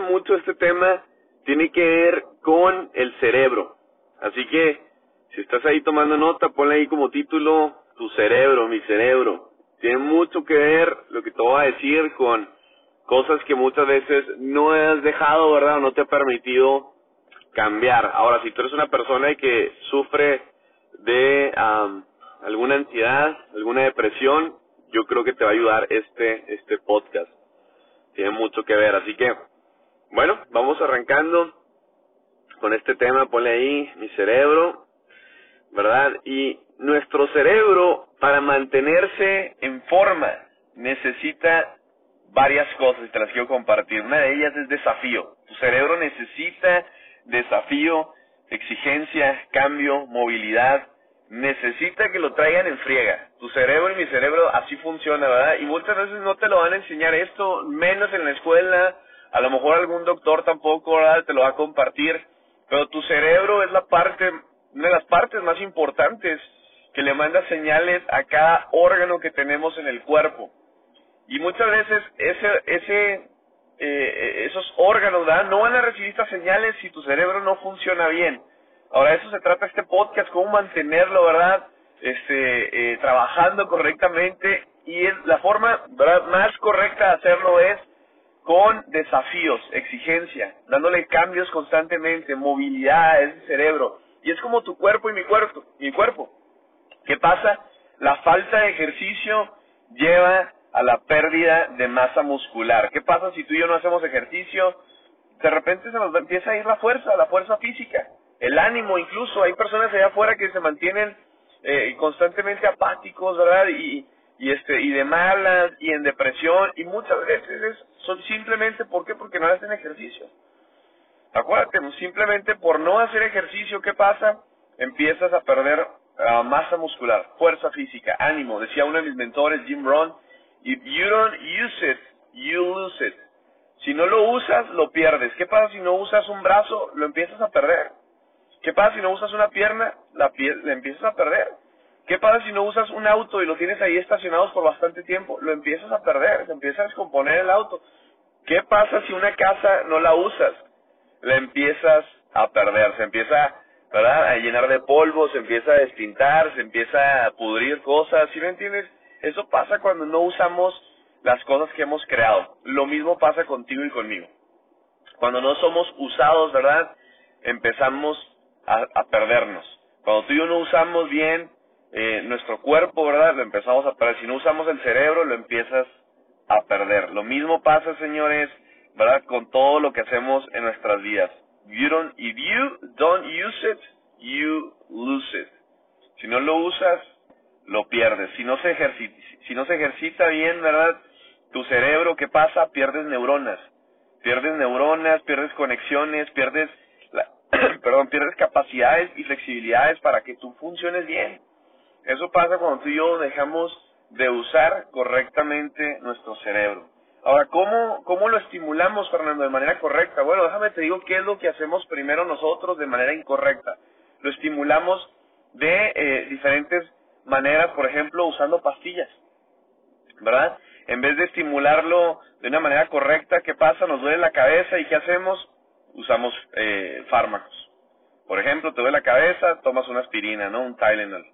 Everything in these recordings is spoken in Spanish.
mucho este tema, tiene que ver con el cerebro. Así que, si estás ahí tomando nota, ponle ahí como título, tu cerebro, mi cerebro. Tiene mucho que ver lo que te voy a decir con cosas que muchas veces no has dejado, ¿verdad? O no te ha permitido cambiar. Ahora, si tú eres una persona que sufre de alguna ansiedad, alguna depresión, yo creo que te va a ayudar este, este podcast. Tiene mucho que ver, así que, bueno, vamos arrancando con este tema, ponle ahí mi cerebro, ¿verdad? Y nuestro cerebro, para mantenerse en forma, necesita varias cosas y te las quiero compartir. Una de ellas es desafío. Tu cerebro necesita desafío, exigencia, cambio, movilidad, necesita que lo traigan en friega. Tu cerebro y mi cerebro así funciona, ¿verdad? Y muchas veces no te lo van a enseñar esto, menos en la escuela, a lo mejor algún doctor tampoco, ¿verdad? Te lo va a compartir, pero tu cerebro es la parte, una de las partes más importantes que le manda señales a cada órgano que tenemos en el cuerpo. Y muchas veces ese, ese eh, esos órganos no van a recibir estas señales si tu cerebro no funciona bien. Ahora, eso se trata este podcast, cómo mantenerlo, ¿verdad? Este, eh, trabajando correctamente y la forma ¿verdad? más correcta de hacerlo es con desafíos, exigencia, dándole cambios constantemente, movilidad ese cerebro. Y es como tu cuerpo y mi cuerpo. Mi cuerpo. ¿Qué pasa? La falta de ejercicio lleva a la pérdida de masa muscular. ¿Qué pasa si tú y yo no hacemos ejercicio? De repente se nos empieza a ir la fuerza, la fuerza física, el ánimo incluso. Hay personas allá afuera que se mantienen eh, constantemente apáticos, ¿verdad? Y, y este y de malas y en depresión y muchas veces son simplemente ¿por qué? Porque no hacen ejercicio. Acuérdate, simplemente por no hacer ejercicio, ¿qué pasa? Empiezas a perder ah, masa muscular, fuerza física, ánimo. Decía uno de mis mentores, Jim Rohn, If you don't use it, you lose it. Si no lo usas, lo pierdes. ¿Qué pasa si no usas un brazo? Lo empiezas a perder. ¿Qué pasa si no usas una pierna? La, la empiezas a perder. ¿Qué pasa si no usas un auto y lo tienes ahí estacionado por bastante tiempo? Lo empiezas a perder, se empieza a descomponer el auto. ¿Qué pasa si una casa no la usas? La empiezas a perder, se empieza ¿verdad? a llenar de polvo, se empieza a despintar, se empieza a pudrir cosas, ¿sí me entiendes? Eso pasa cuando no usamos las cosas que hemos creado. Lo mismo pasa contigo y conmigo. Cuando no somos usados, ¿verdad? Empezamos a, perdernos. Cuando tú y yo no usamos bien eh, nuestro cuerpo, ¿verdad? Lo empezamos a perder. Si no usamos el cerebro, lo empiezas a perder. Lo mismo pasa, señores, ¿verdad? Con todo lo que hacemos en nuestras vidas. You don't, if you don't use it, you lose it. Si no lo usas, lo pierdes. Si no se ejercita, si no se ejercita bien, ¿verdad? Tu cerebro, ¿qué pasa? Pierdes neuronas. Pierdes neuronas, pierdes conexiones, pierdes, la, perdón, pierdes capacidades y flexibilidades para que tú funciones bien. Eso pasa cuando tú y yo dejamos de usar correctamente nuestro cerebro. Ahora, ¿cómo, ¿cómo lo estimulamos, Fernando, de manera correcta? Bueno, déjame te digo qué es lo que hacemos primero nosotros de manera incorrecta. Lo estimulamos de eh, diferentes maneras, por ejemplo, usando pastillas, ¿verdad? En vez de estimularlo de una manera correcta, ¿qué pasa? Nos duele la cabeza y ¿qué hacemos? Usamos eh, fármacos. Por ejemplo, te duele la cabeza, tomas una aspirina, ¿no? Un Tylenol.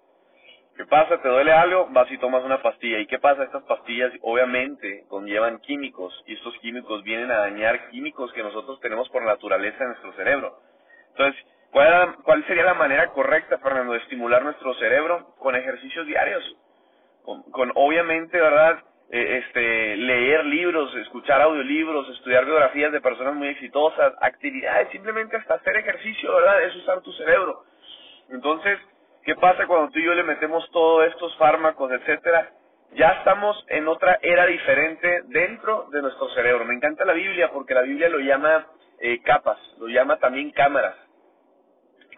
¿Qué pasa? ¿Te duele algo? Vas y tomas una pastilla. ¿Y qué pasa? Estas pastillas obviamente conllevan químicos y estos químicos vienen a dañar químicos que nosotros tenemos por naturaleza en nuestro cerebro. Entonces, ¿Cuál, ¿Cuál sería la manera correcta, Fernando, de estimular nuestro cerebro? Con ejercicios diarios. Con, obviamente, ¿verdad? Eh, este, leer libros, escuchar audiolibros, estudiar biografías de personas muy exitosas, actividades, simplemente hasta hacer ejercicio, ¿verdad? Es usar tu cerebro. Entonces, ¿qué pasa cuando tú y yo le metemos todos estos fármacos, etcétera? Ya estamos en otra era diferente dentro de nuestro cerebro. Me encanta la Biblia porque la Biblia lo llama eh, capas, lo llama también cámaras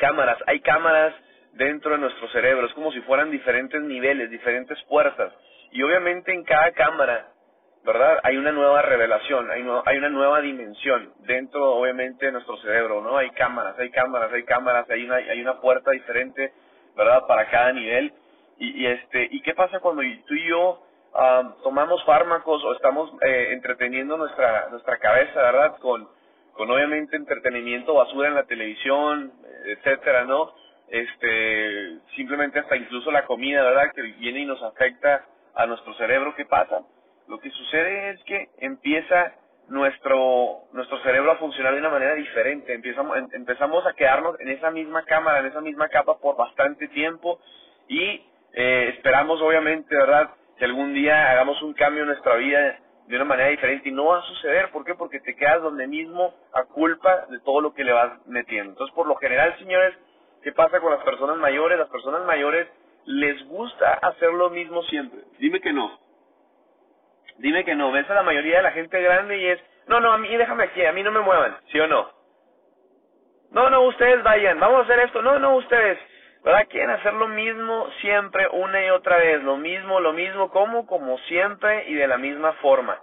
cámaras, hay cámaras dentro de nuestro cerebro, es como si fueran diferentes niveles, diferentes puertas. Y obviamente en cada cámara, ¿verdad? Hay una nueva revelación, hay, hay una nueva dimensión dentro, obviamente, de nuestro cerebro, ¿no? Hay cámaras, hay cámaras, hay cámaras, hay una, hay una puerta diferente, ¿verdad? Para cada nivel. Y, y este, ¿y qué pasa cuando tú y yo tomamos fármacos o estamos eh, entreteniendo nuestra nuestra cabeza, ¿verdad? Con con obviamente entretenimiento basura en la televisión, etcétera, ¿no? Este, simplemente hasta incluso la comida, ¿verdad? Que viene y nos afecta a nuestro cerebro, ¿qué pasa? Lo que sucede es que empieza nuestro nuestro cerebro a funcionar de una manera diferente, empezamos em, empezamos a quedarnos en esa misma cámara, en esa misma capa por bastante tiempo y eh, esperamos obviamente, ¿verdad? Que algún día hagamos un cambio en nuestra vida de una manera diferente y no va a suceder, ¿por qué? Porque te quedas donde mismo a culpa de todo lo que le vas metiendo. Entonces, por lo general, señores, ¿qué pasa con las personas mayores? Las personas mayores les gusta hacer lo mismo siempre. Dime que no. Dime que no. Ves a la mayoría de la gente grande y es, no, no, a mí déjame aquí, a mí no me muevan, ¿sí o no? No, no, ustedes vayan, vamos a hacer esto. No, no, ustedes. ¿Verdad? Quieren hacer lo mismo siempre, una y otra vez, lo mismo, lo mismo, como, como siempre y de la misma forma.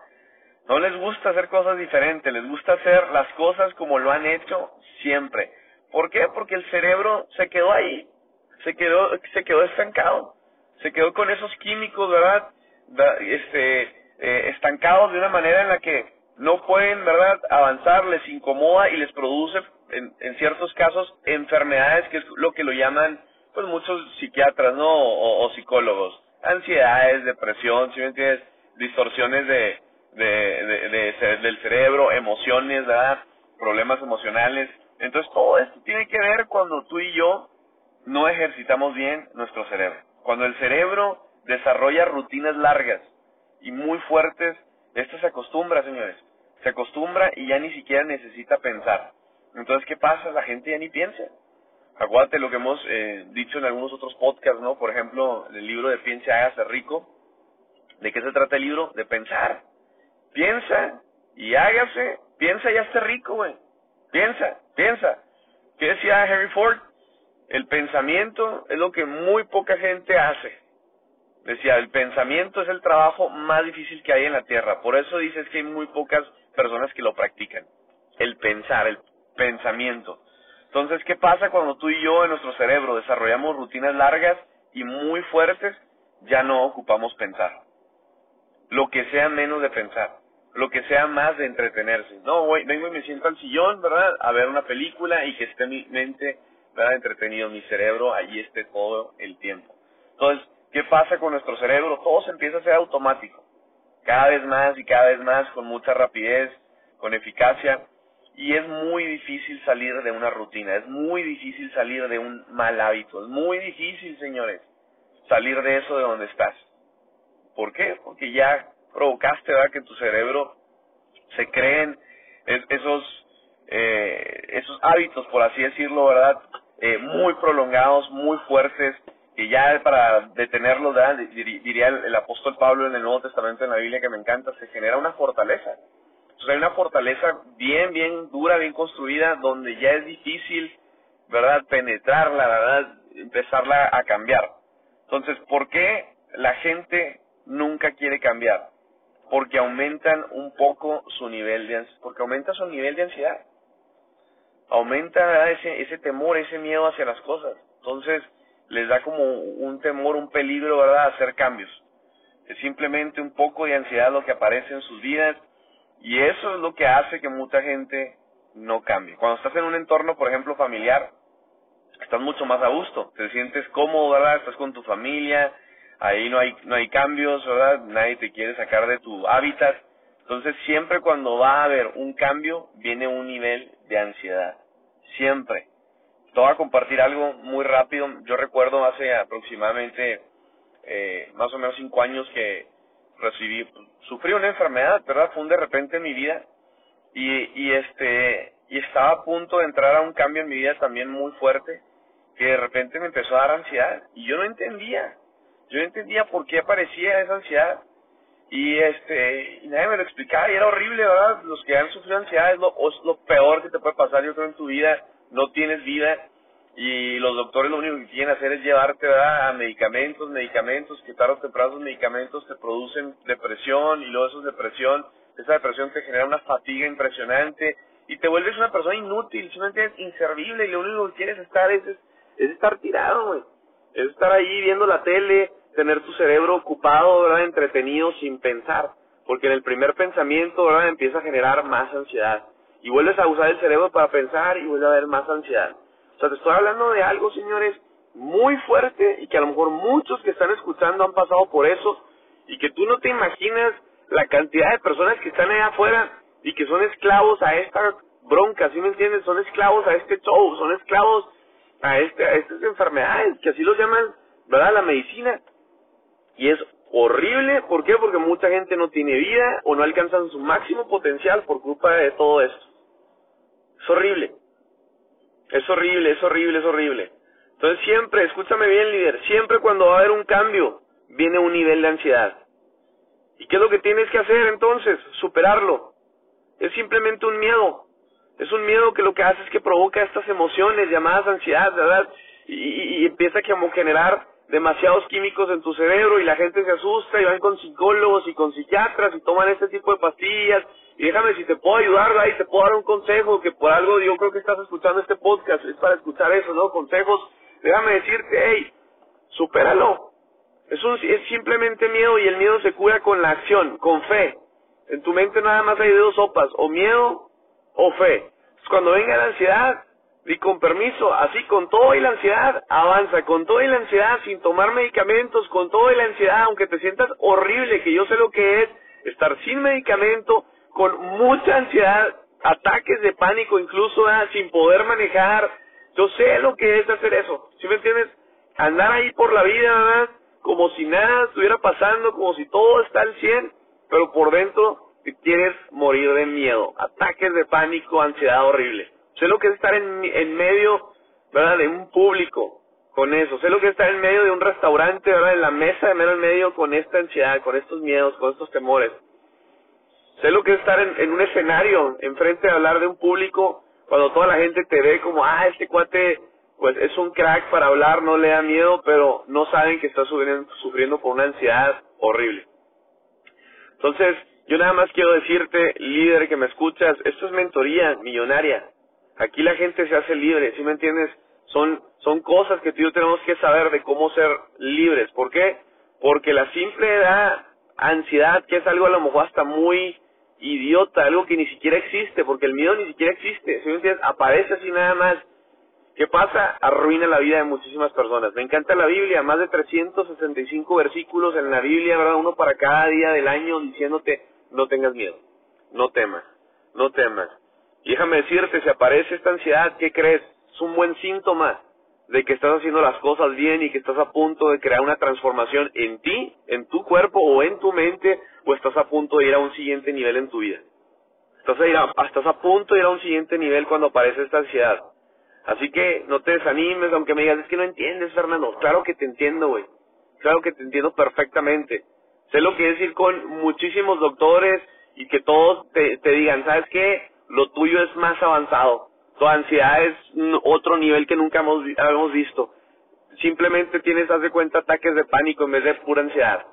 No les gusta hacer cosas diferentes, les gusta hacer las cosas como lo han hecho siempre. ¿Por qué? Porque el cerebro se quedó ahí, se quedó, se quedó estancado, se quedó con esos químicos, ¿verdad? Este, eh, estancados de una manera en la que no pueden, ¿verdad?, avanzar, les incomoda y les produce, en, en ciertos casos, enfermedades, que es lo que lo llaman pues muchos psiquiatras, ¿no? O, psicólogos. Ansiedades, depresión, si me entiendes? Distorsiones de, de, de, del cerebro, emociones. Problemas emocionales. Entonces todo esto tiene que ver cuando tú y yo no ejercitamos bien nuestro cerebro. Cuando el cerebro desarrolla rutinas largas y muy fuertes, esto se acostumbra, señores. Se acostumbra y ya ni siquiera necesita pensar. Entonces, ¿qué pasa? La gente ya ni piensa. Acuérdate lo que hemos eh, dicho en algunos otros podcasts, ¿no? Por ejemplo, el libro de Piense, hágase rico. ¿De qué se trata el libro? De pensar. Piensa y hágase. Piensa y hazte rico, güey. Piensa, piensa. ¿Qué decía Henry Ford? El pensamiento es lo que muy poca gente hace. Decía, el pensamiento es el trabajo más difícil que hay en la tierra. Por eso dices que hay muy pocas personas que lo practican. El pensar, el pensamiento. Entonces, ¿qué pasa cuando tú y yo en nuestro cerebro desarrollamos rutinas largas y muy fuertes? Ya no ocupamos pensar. Lo que sea menos de pensar. Lo que sea más de entretenerse. No, güey, vengo y me siento al sillón, ¿verdad? A ver una película y que esté mi mente, ¿verdad? Entretenido, mi cerebro, allí esté todo el tiempo. Entonces, ¿qué pasa con nuestro cerebro? Todo se empieza a ser automático. Cada vez más y cada vez más, con mucha rapidez, con eficacia y es muy difícil salir de una rutina, es muy difícil salir de un mal hábito, es muy difícil, señores, salir de eso de donde estás. ¿Por qué? Porque ya provocaste, ¿verdad? Que tu cerebro se creen esos, eh, esos hábitos, por así decirlo, ¿verdad? Eh, muy prolongados, muy fuertes, que ya para detenerlos, diría el apóstol Pablo en el Nuevo Testamento, en la Biblia, que me encanta, se genera una fortaleza entonces hay una fortaleza bien, bien dura, bien construida, donde ya es difícil, ¿verdad?, penetrarla, ¿verdad?, empezarla a cambiar. Entonces, ¿por qué la gente nunca quiere cambiar? Porque aumentan un poco su nivel de porque aumenta su nivel de ansiedad. Aumenta ese, ese temor, ese miedo hacia las cosas. Entonces, les da como un temor, un peligro, ¿verdad?, hacer cambios. Es simplemente un poco de ansiedad lo que aparece en sus vidas y eso es lo que hace que mucha gente no cambie. Cuando estás en un entorno, por ejemplo, familiar, estás mucho más a gusto, te sientes cómodo, ¿verdad? Estás con tu familia, ahí no hay, no hay cambios, ¿verdad? Nadie te quiere sacar de tu hábitat. Entonces, siempre cuando va a haber un cambio, viene un nivel de ansiedad. Siempre. Voy a compartir algo muy rápido. Yo recuerdo hace aproximadamente eh, más o menos cinco años que recibí, sufrí una enfermedad, ¿verdad? Fue un de repente en mi vida. Y, y este, y estaba a punto de entrar a un cambio en mi vida también muy fuerte que de repente me empezó a dar ansiedad. Y yo no entendía, yo no entendía por qué aparecía esa ansiedad. Y este, y nadie me lo explicaba. Y era horrible, ¿verdad? Los que han sufrido ansiedad es lo, es lo peor que te puede pasar, yo creo, en tu vida, no tienes vida y los doctores lo único que quieren hacer es llevarte a medicamentos, medicamentos, que tarde o temprano esos medicamentos te producen depresión y luego eso es depresión, esa depresión te genera una fatiga impresionante y te vuelves una persona inútil, inservible y lo único que quieres estar es, es, estar tirado, güey. Es estar ahí viendo la tele, tener tu cerebro ocupado. Entretenido sin pensar. Porque en el primer pensamiento, ¿verdad? Empieza a generar más ansiedad. Y vuelves a usar el cerebro para pensar y vuelve a haber más ansiedad. O sea, te estoy hablando de algo, señores, muy fuerte y que a lo mejor muchos que están escuchando han pasado por eso y que tú no te imaginas la cantidad de personas que están allá afuera y que son esclavos a esta bronca, ¿sí me entiendes? Son esclavos a este show, son esclavos a, este, a estas enfermedades, que así los llaman, ¿verdad? La medicina. Y es horrible, ¿por qué? Porque mucha gente no tiene vida o no alcanzan su máximo potencial por culpa de todo esto. Es horrible. Es horrible, es horrible, es horrible. Entonces siempre, escúchame bien líder, siempre cuando va a haber un cambio, viene un nivel de ansiedad. ¿Y qué es lo que tienes que hacer entonces? Superarlo. Es simplemente un miedo. Es un miedo que lo que hace es que provoca estas emociones llamadas ansiedad, ¿verdad? Y, y, empieza a generar demasiados químicos en tu cerebro y la gente se asusta y van con psicólogos y con psiquiatras y toman este tipo de pastillas. Y déjame si te puedo ayudar, ahí te puedo dar un consejo que por algo yo creo que estás escuchando este podcast, es para escuchar eso, ¿no? Consejos. Déjame decirte, hey, supéralo. Es, un, es simplemente miedo y el miedo se cura con la acción, con fe. En tu mente nada más hay dos sopas, o miedo o fe. Cuando venga la ansiedad, di con permiso, así con todo y la ansiedad, avanza, con todo y la ansiedad, sin tomar medicamentos, con todo y la ansiedad, aunque te sientas horrible, que yo sé lo que es estar sin medicamento, con mucha ansiedad, ataques de pánico incluso, sin poder manejar, yo sé lo que es hacer eso, ¿sí me entiendes? Andar ahí por la vida, ¿verdad? como si nada estuviera pasando, como si todo está al 100, pero por dentro quieres morir de miedo, ataques de pánico, ansiedad horrible. Sé lo que es estar en, en medio, ¿verdad?, de un público con eso. Sé lo que es estar en medio de un restaurante, ¿verdad?, en la mesa de en medio con esta ansiedad, con estos miedos, con estos temores. Sé lo que es estar en, un escenario, enfrente de hablar de un público, cuando toda la gente te ve como, ah, este cuate, pues es un crack para hablar, no le da miedo, pero no saben que está sufriendo, por una ansiedad horrible. Entonces, yo nada más quiero decirte, líder que me escuchas, esto es mentoría millonaria. Aquí la gente se hace libre, ¿sí me entiendes? Son, son cosas que tú y yo tenemos que saber de cómo ser libres. ¿Por qué? Porque la simple da ansiedad, que es algo a lo mejor hasta muy idiota, algo que ni siquiera existe, porque el miedo ni siquiera existe, ¿sí me entiendes? Aparece así nada más. ¿Qué pasa? Arruina la vida de muchísimas personas. Me encanta la Biblia, más de 365 versículos en la Biblia, ¿verdad? Uno para cada día del año diciéndote, no tengas miedo, no temas, no temas. Y déjame decirte, si aparece esta ansiedad, ¿qué crees? Es un buen síntoma de que estás haciendo las cosas bien y que estás a punto de crear una transformación en ti, en tu cuerpo o en tu mente, o estás a punto de ir a un siguiente nivel en tu vida. Estás a, estás a punto de ir a un siguiente nivel cuando aparece esta ansiedad. Así que no te desanimes, aunque me digas, es que no entiendes, Fernando. Claro que te entiendo, güey. Claro que te entiendo perfectamente. Sé lo que es ir con muchísimos doctores y que todos te, digan, ¿sabes qué? Lo tuyo es más avanzado. Tu ansiedad es otro nivel que nunca hemos, hemos visto. Simplemente tienes, haz cuenta, ataques de pánico en vez de pura ansiedad.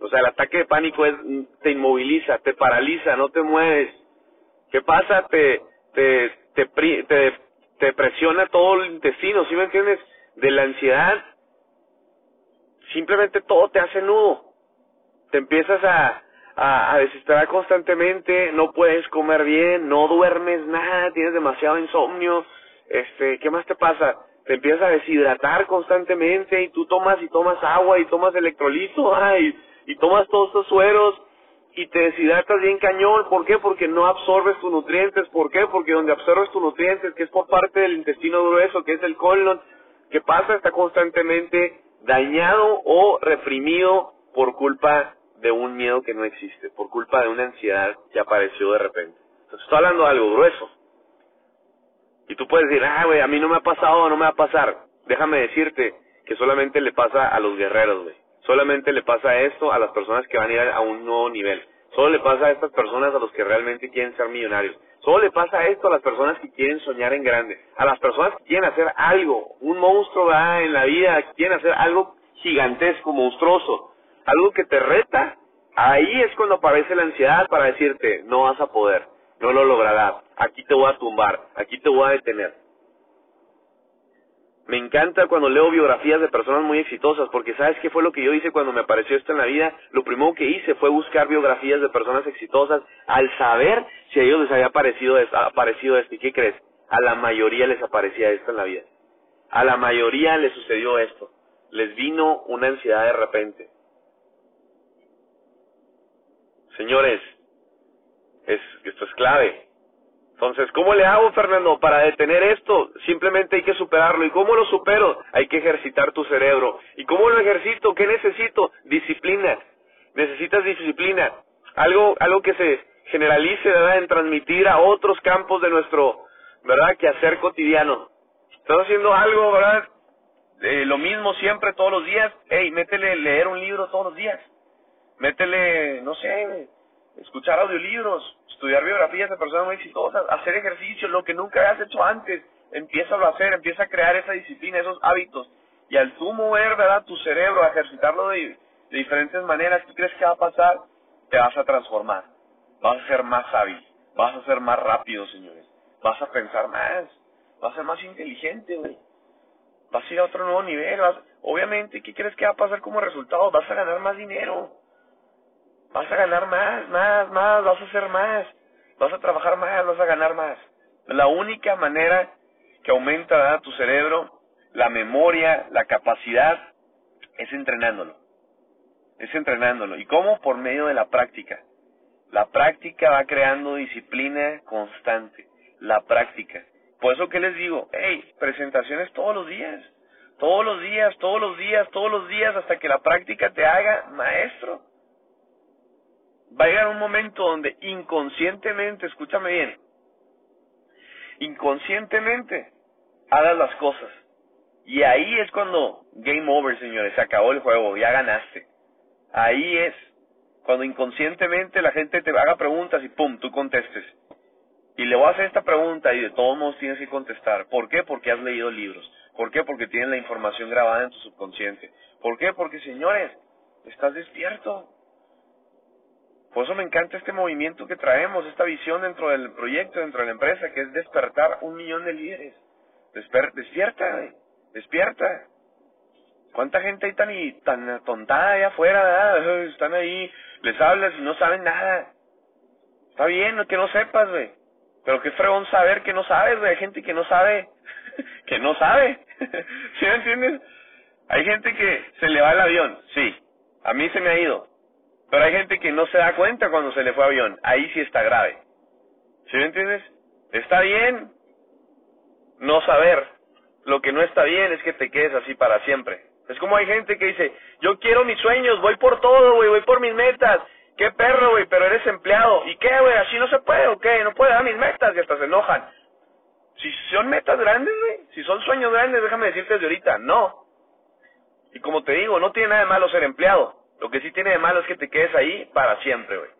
O sea, el ataque de pánico es, te inmoviliza, te paraliza, no te mueves. ¿Qué pasa? Te, te, te, te, te presiona todo el intestino, ¿sí me entiendes? De la ansiedad, simplemente todo te hace nudo te empiezas a, a, a desesperar constantemente, no puedes comer bien, no duermes nada, tienes demasiado insomnio, este, ¿qué más te pasa? Te empiezas a deshidratar constantemente y tú tomas y tomas agua y tomas electrolito, ay, y tomas todos estos sueros y te deshidratas bien cañón, ¿por qué? Porque no absorbes tus nutrientes, ¿por qué? Porque donde absorbes tus nutrientes, que es por parte del intestino grueso, que es el colon, ¿qué pasa? Está constantemente dañado o reprimido por culpa de un miedo que no existe, por culpa de una ansiedad que apareció de repente. Entonces, estoy hablando de algo grueso. Y tú puedes decir, ah, güey, a mí no me ha pasado, no me va a pasar. Déjame decirte que solamente le pasa a los guerreros, güey. Solamente le pasa esto a las personas que van a ir a un nuevo nivel. Solo le pasa a estas personas a los que realmente quieren ser millonarios. Solo le pasa esto a las personas que quieren soñar en grande. A las personas que quieren hacer algo, un monstruo ¿verdad? en la vida, que quieren hacer algo gigantesco, monstruoso algo que te reta, ahí es cuando aparece la ansiedad para decirte, no vas a poder, no lo lograrás, aquí te voy a tumbar, aquí te voy a detener. Me encanta cuando leo biografías de personas muy exitosas, porque ¿sabes qué fue lo que yo hice cuando me apareció esto en la vida? Lo primero que hice fue buscar biografías de personas exitosas al saber si a ellos les había aparecido, aparecido esto. ¿Y qué crees? A la mayoría les aparecía esto en la vida. A la mayoría les sucedió esto. Les vino una ansiedad de repente. Señores, es, esto es clave. Entonces, ¿cómo le hago, Fernando, para detener esto? Simplemente hay que superarlo. ¿Y cómo lo supero? Hay que ejercitar tu cerebro. ¿Y cómo lo ejercito? ¿Qué necesito? Disciplina. Necesitas disciplina. Algo, algo que se generalice, ¿verdad? En transmitir a otros campos de nuestro, ¿verdad? Que hacer cotidiano. Estás haciendo algo, ¿verdad? Eh, lo mismo siempre, todos los días. Hey, métele leer un libro todos los días. Métele, no sé, escuchar audiolibros, estudiar biografías de personas muy exitosas, hacer ejercicio, lo que nunca has hecho antes, empieza a hacer, empieza a crear esa disciplina, esos hábitos. Y al tú mover, ¿verdad?, tu cerebro, a ejercitarlo de, diferentes maneras, ¿qué crees que va a pasar? Te vas a transformar, vas a ser más hábil, vas a ser más rápido, señores, vas a pensar más, vas a ser más inteligente. Vas a ir a otro nuevo nivel, obviamente, ¿qué crees que va a pasar como resultado? Vas a ganar más dinero vas a ganar más, más, más, vas a hacer más, vas a trabajar más, vas a ganar más. La única manera que aumenta tu cerebro, la memoria, la capacidad, es entrenándolo. Es entrenándolo. ¿Y cómo? Por medio de la práctica. La práctica va creando disciplina constante. La práctica. Por eso que les digo, hey, presentaciones todos los días. Todos los días, todos los días, todos los días, hasta que la práctica te haga maestro va a llegar un momento donde inconscientemente, escúchame bien, inconscientemente hagas las cosas. Y ahí es cuando game over, señores, se acabó el juego, ya ganaste. Ahí es cuando inconscientemente la gente te haga preguntas y pum, tú contestes. Y le voy a hacer esta pregunta y de todos modos tienes que contestar. ¿Por qué? Porque has leído libros. ¿Por qué? Porque tienes la información grabada en tu subconsciente. ¿Por qué? Porque, señores, estás despierto. Por eso me encanta este movimiento que traemos, esta visión dentro del proyecto, dentro de la empresa, que es despertar un millón de líderes. despierta, despierta. ¿Cuánta gente hay tan, y, tan atontada allá afuera, Están ahí, les hablas y no saben nada. Está bien que no sepas, güey. Pero qué fregón saber que no sabes, güey. Hay gente que no sabe, que no sabe. ¿Sí me entiendes? Hay gente que se le va el avión, sí. A mí se me ha ido. Pero hay gente que no se da cuenta cuando se le fue avión. Ahí sí está grave. ¿Sí me entiendes? Está bien no saber. Lo que no está bien es que te quedes así para siempre. Es como hay gente que dice, yo quiero mis sueños, voy por todo, güey, voy por mis metas. Qué perro, güey, pero eres empleado. ¿Y qué, güey? Así no se puede, ¿o qué? No puedo dar mis metas y hasta se enojan. Si son metas grandes, güey, si son sueños grandes, déjame decirte desde ahorita, no. Y como te digo, no tiene nada de malo ser empleado. Lo que sí tiene de malo es que te quedes ahí para siempre, güey.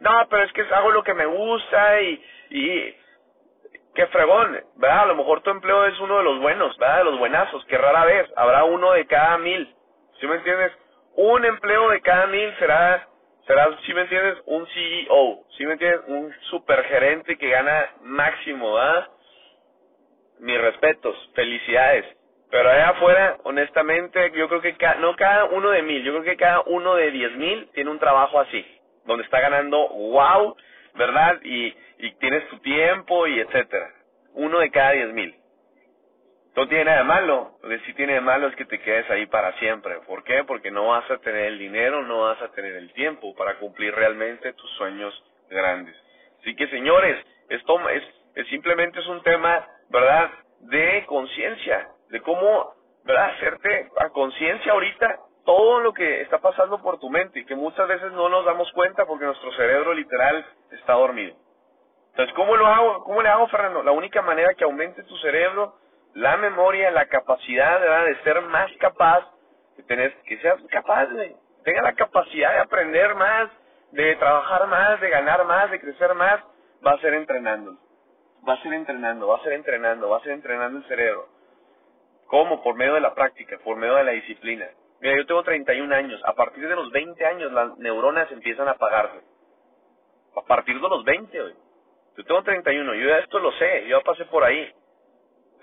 No, pero es que hago lo que me gusta y, y qué fregón, ¿verdad? A lo mejor tu empleo es uno de los buenos, ¿verdad? De los buenazos, que rara vez habrá uno de cada mil. ¿Sí me entiendes? Un empleo de cada mil será, será, ¿sí me entiendes? Un CEO, ¿sí me entiendes? Un supergerente que gana máximo, ¿verdad? Mis respetos, felicidades. Pero allá afuera, honestamente, yo creo que no cada uno de mil, yo creo que cada uno de diez mil tiene un trabajo así, donde está ganando wow, ¿verdad? Y, y tienes tu tiempo y etcétera. Uno de cada diez mil. No tiene nada de malo. Lo que sí tiene de malo es que te quedes ahí para siempre. ¿Por qué? Porque no vas a tener el dinero, no vas a tener el tiempo para cumplir realmente tus sueños grandes. Así que señores, esto es, es simplemente es un tema, ¿verdad? De conciencia de cómo, ¿verdad? Hacerte a conciencia ahorita todo lo que está pasando por tu mente y que muchas veces no nos damos cuenta porque nuestro cerebro literal está dormido. Entonces, ¿cómo lo hago? ¿Cómo le hago, Fernando? La única manera que aumente tu cerebro, la memoria, la capacidad ¿verdad? de ser más capaz, de tener, que seas capaz, de, tenga la capacidad de aprender más, de trabajar más, de ganar más, de crecer más, va a ser entrenando. Va a ser entrenando, va a ser entrenando, va a ser entrenando el cerebro. ¿Cómo? Por medio de la práctica, por medio de la disciplina. Mira, yo tengo 31 años. A partir de los 20 años las neuronas empiezan a apagarse. A partir de los 20, güey. Yo tengo 31, yo ya esto lo sé, yo ya pasé por ahí.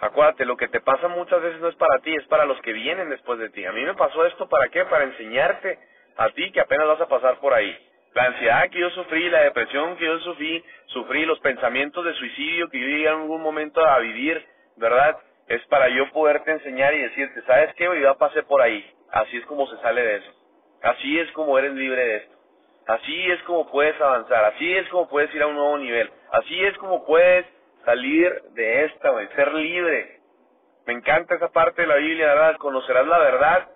Acuérdate, lo que te pasa muchas veces no es para ti, es para los que vienen después de ti. A mí me pasó esto, ¿para qué? Para enseñarte a ti que apenas vas a pasar por ahí. La ansiedad que yo sufrí, la depresión que yo sufrí, sufrí los pensamientos de suicidio que yo llegué en algún momento a vivir, ¿verdad? Es para yo poderte enseñar y decirte, ¿sabes qué? Yo ya pasé por ahí. Así es como se sale de eso. Así es como eres libre de esto. Así es como puedes avanzar. Así es como puedes ir a un nuevo nivel. Así es como puedes salir de esta, güey. Ser libre. Me encanta esa parte de la Biblia, ¿verdad? Conocerás la verdad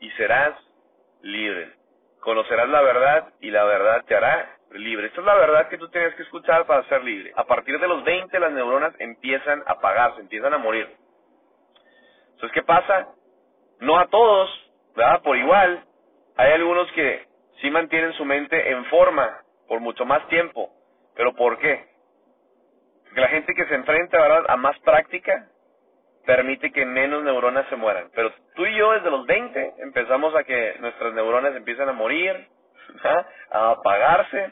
y serás libre. Conocerás la verdad y la verdad te hará libre. Esta es la verdad que tú tienes que escuchar para ser libre. A partir de los 20 las neuronas empiezan a apagarse, empiezan a morir. Entonces, ¿qué pasa? No a todos, ¿verdad? Por igual. Hay algunos que sí mantienen su mente en forma por mucho más tiempo. ¿Pero por qué? Porque la gente que se enfrenta, ¿verdad? A más práctica, permite que menos neuronas se mueran. Pero tú y yo desde los 20 empezamos a que nuestras neuronas empiezan a morir, a apagarse.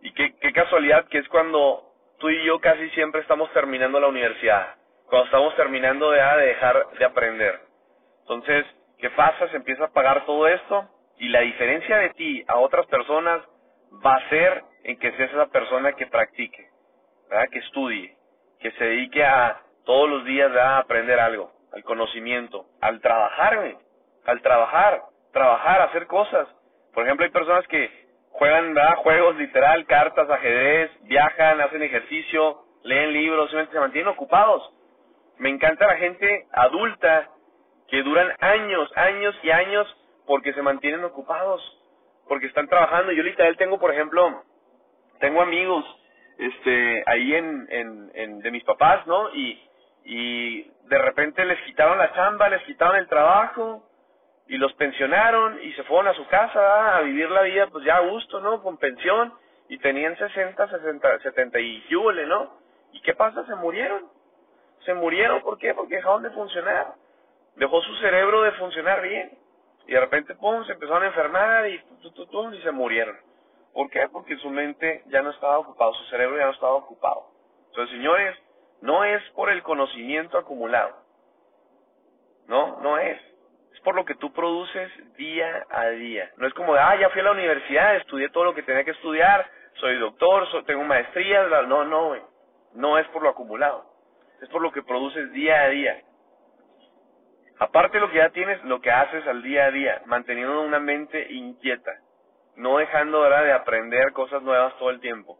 Y qué casualidad que es cuando tú y yo casi siempre estamos terminando la universidad, cuando estamos terminando de, de dejar de aprender. Entonces, ¿qué pasa? Se empieza a apagar todo esto y la diferencia de ti a otras personas va a ser en que seas esa persona que practique, ¿verdad? que estudie, que se dedique a todos los días a aprender algo, al conocimiento, al trabajar, al trabajar, trabajar, hacer cosas. Por ejemplo, hay personas que juegan juegos literal, cartas, ajedrez, viajan, hacen ejercicio, leen libros, se mantienen ocupados. Me encanta la gente adulta que duran años, años y años porque se mantienen ocupados, porque están trabajando. Yo literal tengo, por ejemplo, tengo amigos este ahí en, en, de mis papás, ¿no? Y y de repente les quitaron la chamba, les quitaron el trabajo y los pensionaron y se fueron a su casa a vivir la vida pues ya a gusto, ¿no? Con pensión y tenían 60, 60, 70 y yule, ¿no? ¿Y qué pasa? Se murieron. Se murieron, ¿por qué? Porque dejaron de funcionar. Dejó su cerebro de funcionar bien. Y de repente, pum, se empezaron a enfermar y, y se murieron. ¿Por qué? Porque su mente ya no estaba ocupado, su cerebro ya no estaba ocupado. Entonces, señores, no es por el conocimiento acumulado. No, no es. Es por lo que tú produces día a día. No es como de, ah, ya fui a la universidad, estudié todo lo que tenía que estudiar, soy doctor, tengo maestrías. No, no. No es por lo acumulado. Es por lo que produces día a día. Aparte de lo que ya tienes, lo que haces al día a día, manteniendo una mente inquieta, no dejando de aprender cosas nuevas todo el tiempo.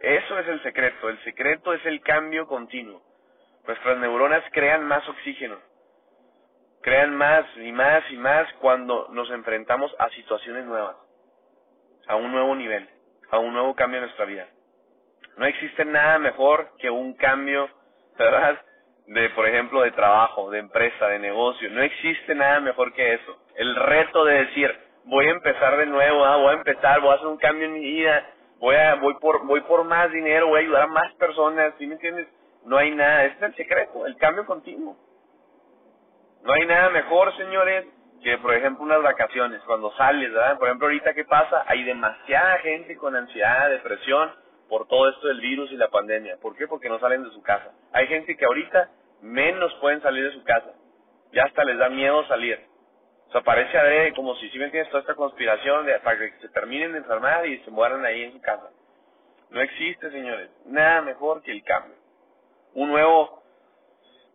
Eso es el secreto. El secreto es el cambio continuo. Nuestras neuronas crean más oxígeno. Crean más y más y más cuando nos enfrentamos a situaciones nuevas. A un nuevo nivel. A un nuevo cambio en nuestra vida. No existe nada mejor que un cambio, ¿verdad? De, por ejemplo, de trabajo, de empresa, de negocio. No existe nada mejor que eso. El reto de decir, voy a empezar de nuevo, ¿ah? voy a empezar, voy a hacer un cambio en mi vida, voy a voy por voy por más dinero, voy a ayudar a más personas, ¿sí me entiendes? No hay nada, ese es el secreto, el cambio continuo. No hay nada mejor, señores, que por ejemplo unas vacaciones, cuando sales, ¿verdad? Por ejemplo, ahorita qué pasa? Hay demasiada gente con ansiedad, depresión por todo esto del virus y la pandemia. ¿Por qué? Porque no salen de su casa. Hay gente que ahorita menos pueden salir de su casa. Ya hasta les da miedo salir. O sea, parece adrede, como si, si me entiendes, toda esta conspiración de, para que se terminen de enfermar y se mueran ahí en su casa. No existe, señores, nada mejor que el cambio. Un nuevo,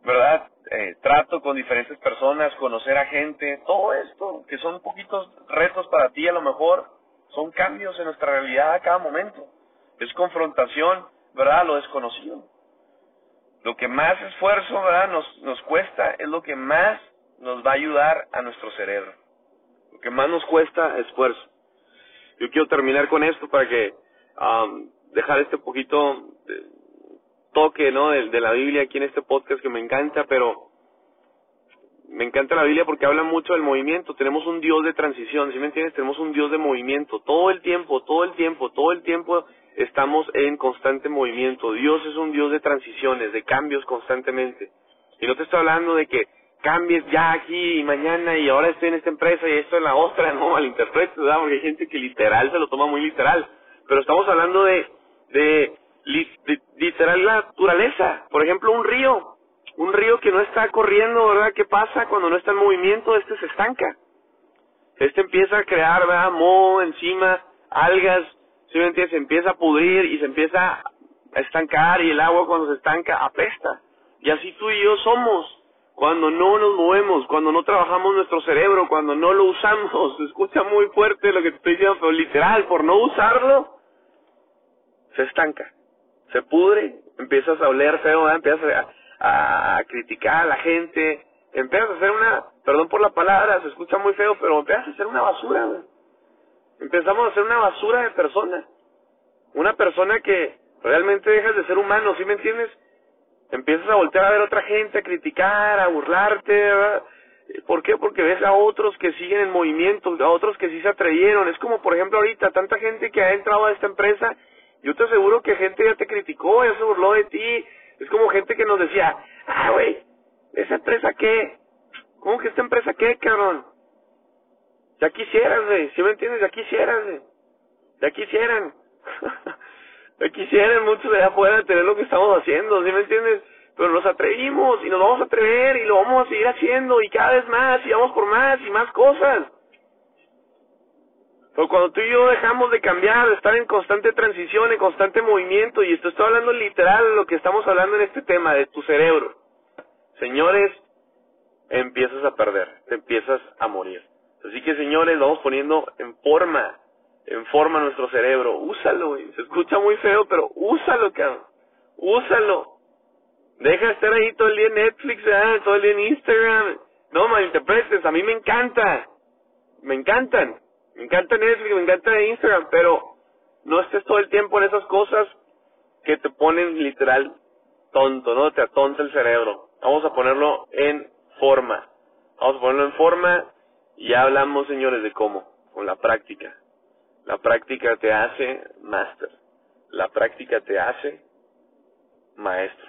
¿verdad? Eh, trato con diferentes personas, conocer a gente, todo esto, que son poquitos retos para ti a lo mejor, son cambios en nuestra realidad a cada momento. Es confrontación, ¿verdad? Lo desconocido. Lo que más esfuerzo, ¿verdad? Nos, nos cuesta es lo que más nos va a ayudar a nuestro cerebro. Lo que más nos cuesta esfuerzo. Yo quiero terminar con esto para que um, dejar este poquito de toque ¿no? De, de, la Biblia aquí en este podcast que me encanta, pero me encanta la Biblia porque habla mucho del movimiento. Tenemos un Dios de transición, ¿sí me entiendes? Tenemos un Dios de movimiento. Todo el tiempo, todo el tiempo, todo el tiempo estamos en constante movimiento. Dios es un Dios de transiciones, de cambios constantemente. Y no te estoy hablando de que cambies ya aquí y mañana y ahora estoy en esta empresa y esto en la otra, no malinterpretes, ¿verdad? Porque hay gente que literal se lo toma muy literal. Pero estamos hablando de, de, literal naturaleza. Por ejemplo, un río. un río que no está corriendo, ¿verdad? ¿Qué pasa cuando no está en movimiento? Este se estanca. Este empieza a crear, ¿verdad? Moho encima, algas, ¿sí me entiendes? Se empieza a pudrir y se empieza a estancar y el agua cuando se estanca apesta. Y así tú y yo somos. Cuando no nos movemos, cuando no trabajamos nuestro cerebro, cuando no lo usamos, se escucha muy fuerte lo que te estoy diciendo, pero literal, por no usarlo, se estanca, se pudre, empiezas a oler feo, empiezas a, a, criticar a la gente, empiezas a hacer una, perdón por la palabra, se escucha muy feo, pero empiezas a hacer una basura, Empezamos a hacer una basura de persona. Una persona que realmente dejas de ser humano, ¿sí me entiendes? Empiezas a voltear a ver a otra gente, a criticar, a burlarte, ¿verdad? ¿Por qué? Porque ves a otros que siguen en movimiento, a otros que sí se atrevieron. Es como, por ejemplo, ahorita, tanta gente que ha entrado a esta empresa yo te aseguro que gente ya te criticó, ya se burló de ti. Es como gente que nos decía, ah, güey, ¿esa empresa qué? ¿Cómo que esta empresa qué, cabrón? Ya quisieras, güey, ¿sí me entiendes? Ya quisieras, güey. Ya quisieran. quisieran muchos de allá afuera tener lo que estamos haciendo, ¿sí me entiendes? Pero nos atrevimos y nos vamos a atrever y lo vamos a seguir haciendo y cada vez más y vamos por más y más cosas. Pero cuando tú y yo dejamos de cambiar, de estar en constante transición, en constante movimiento, y esto estoy hablando literal de lo que estamos hablando en este tema, de tu cerebro, señores, empiezas a perder, te empiezas a morir. Así que señores, vamos poniendo en forma, en forma nuestro cerebro, úsalo, se escucha muy feo, pero úsalo, cabrón, úsalo. Deja de estar ahí todo el día en Netflix, todo el día en Instagram. No malinterpretes, a mí me encanta, me encantan me encanta Netflix, me encanta Instagram, pero no estés todo el tiempo en esas cosas que te ponen literal tonto, ¿no? Te atonta el cerebro. Vamos a ponerlo en forma. Vamos a ponerlo en forma ya hablamos, señores, de cómo. Con la práctica. La práctica te hace máster. La práctica te hace maestro.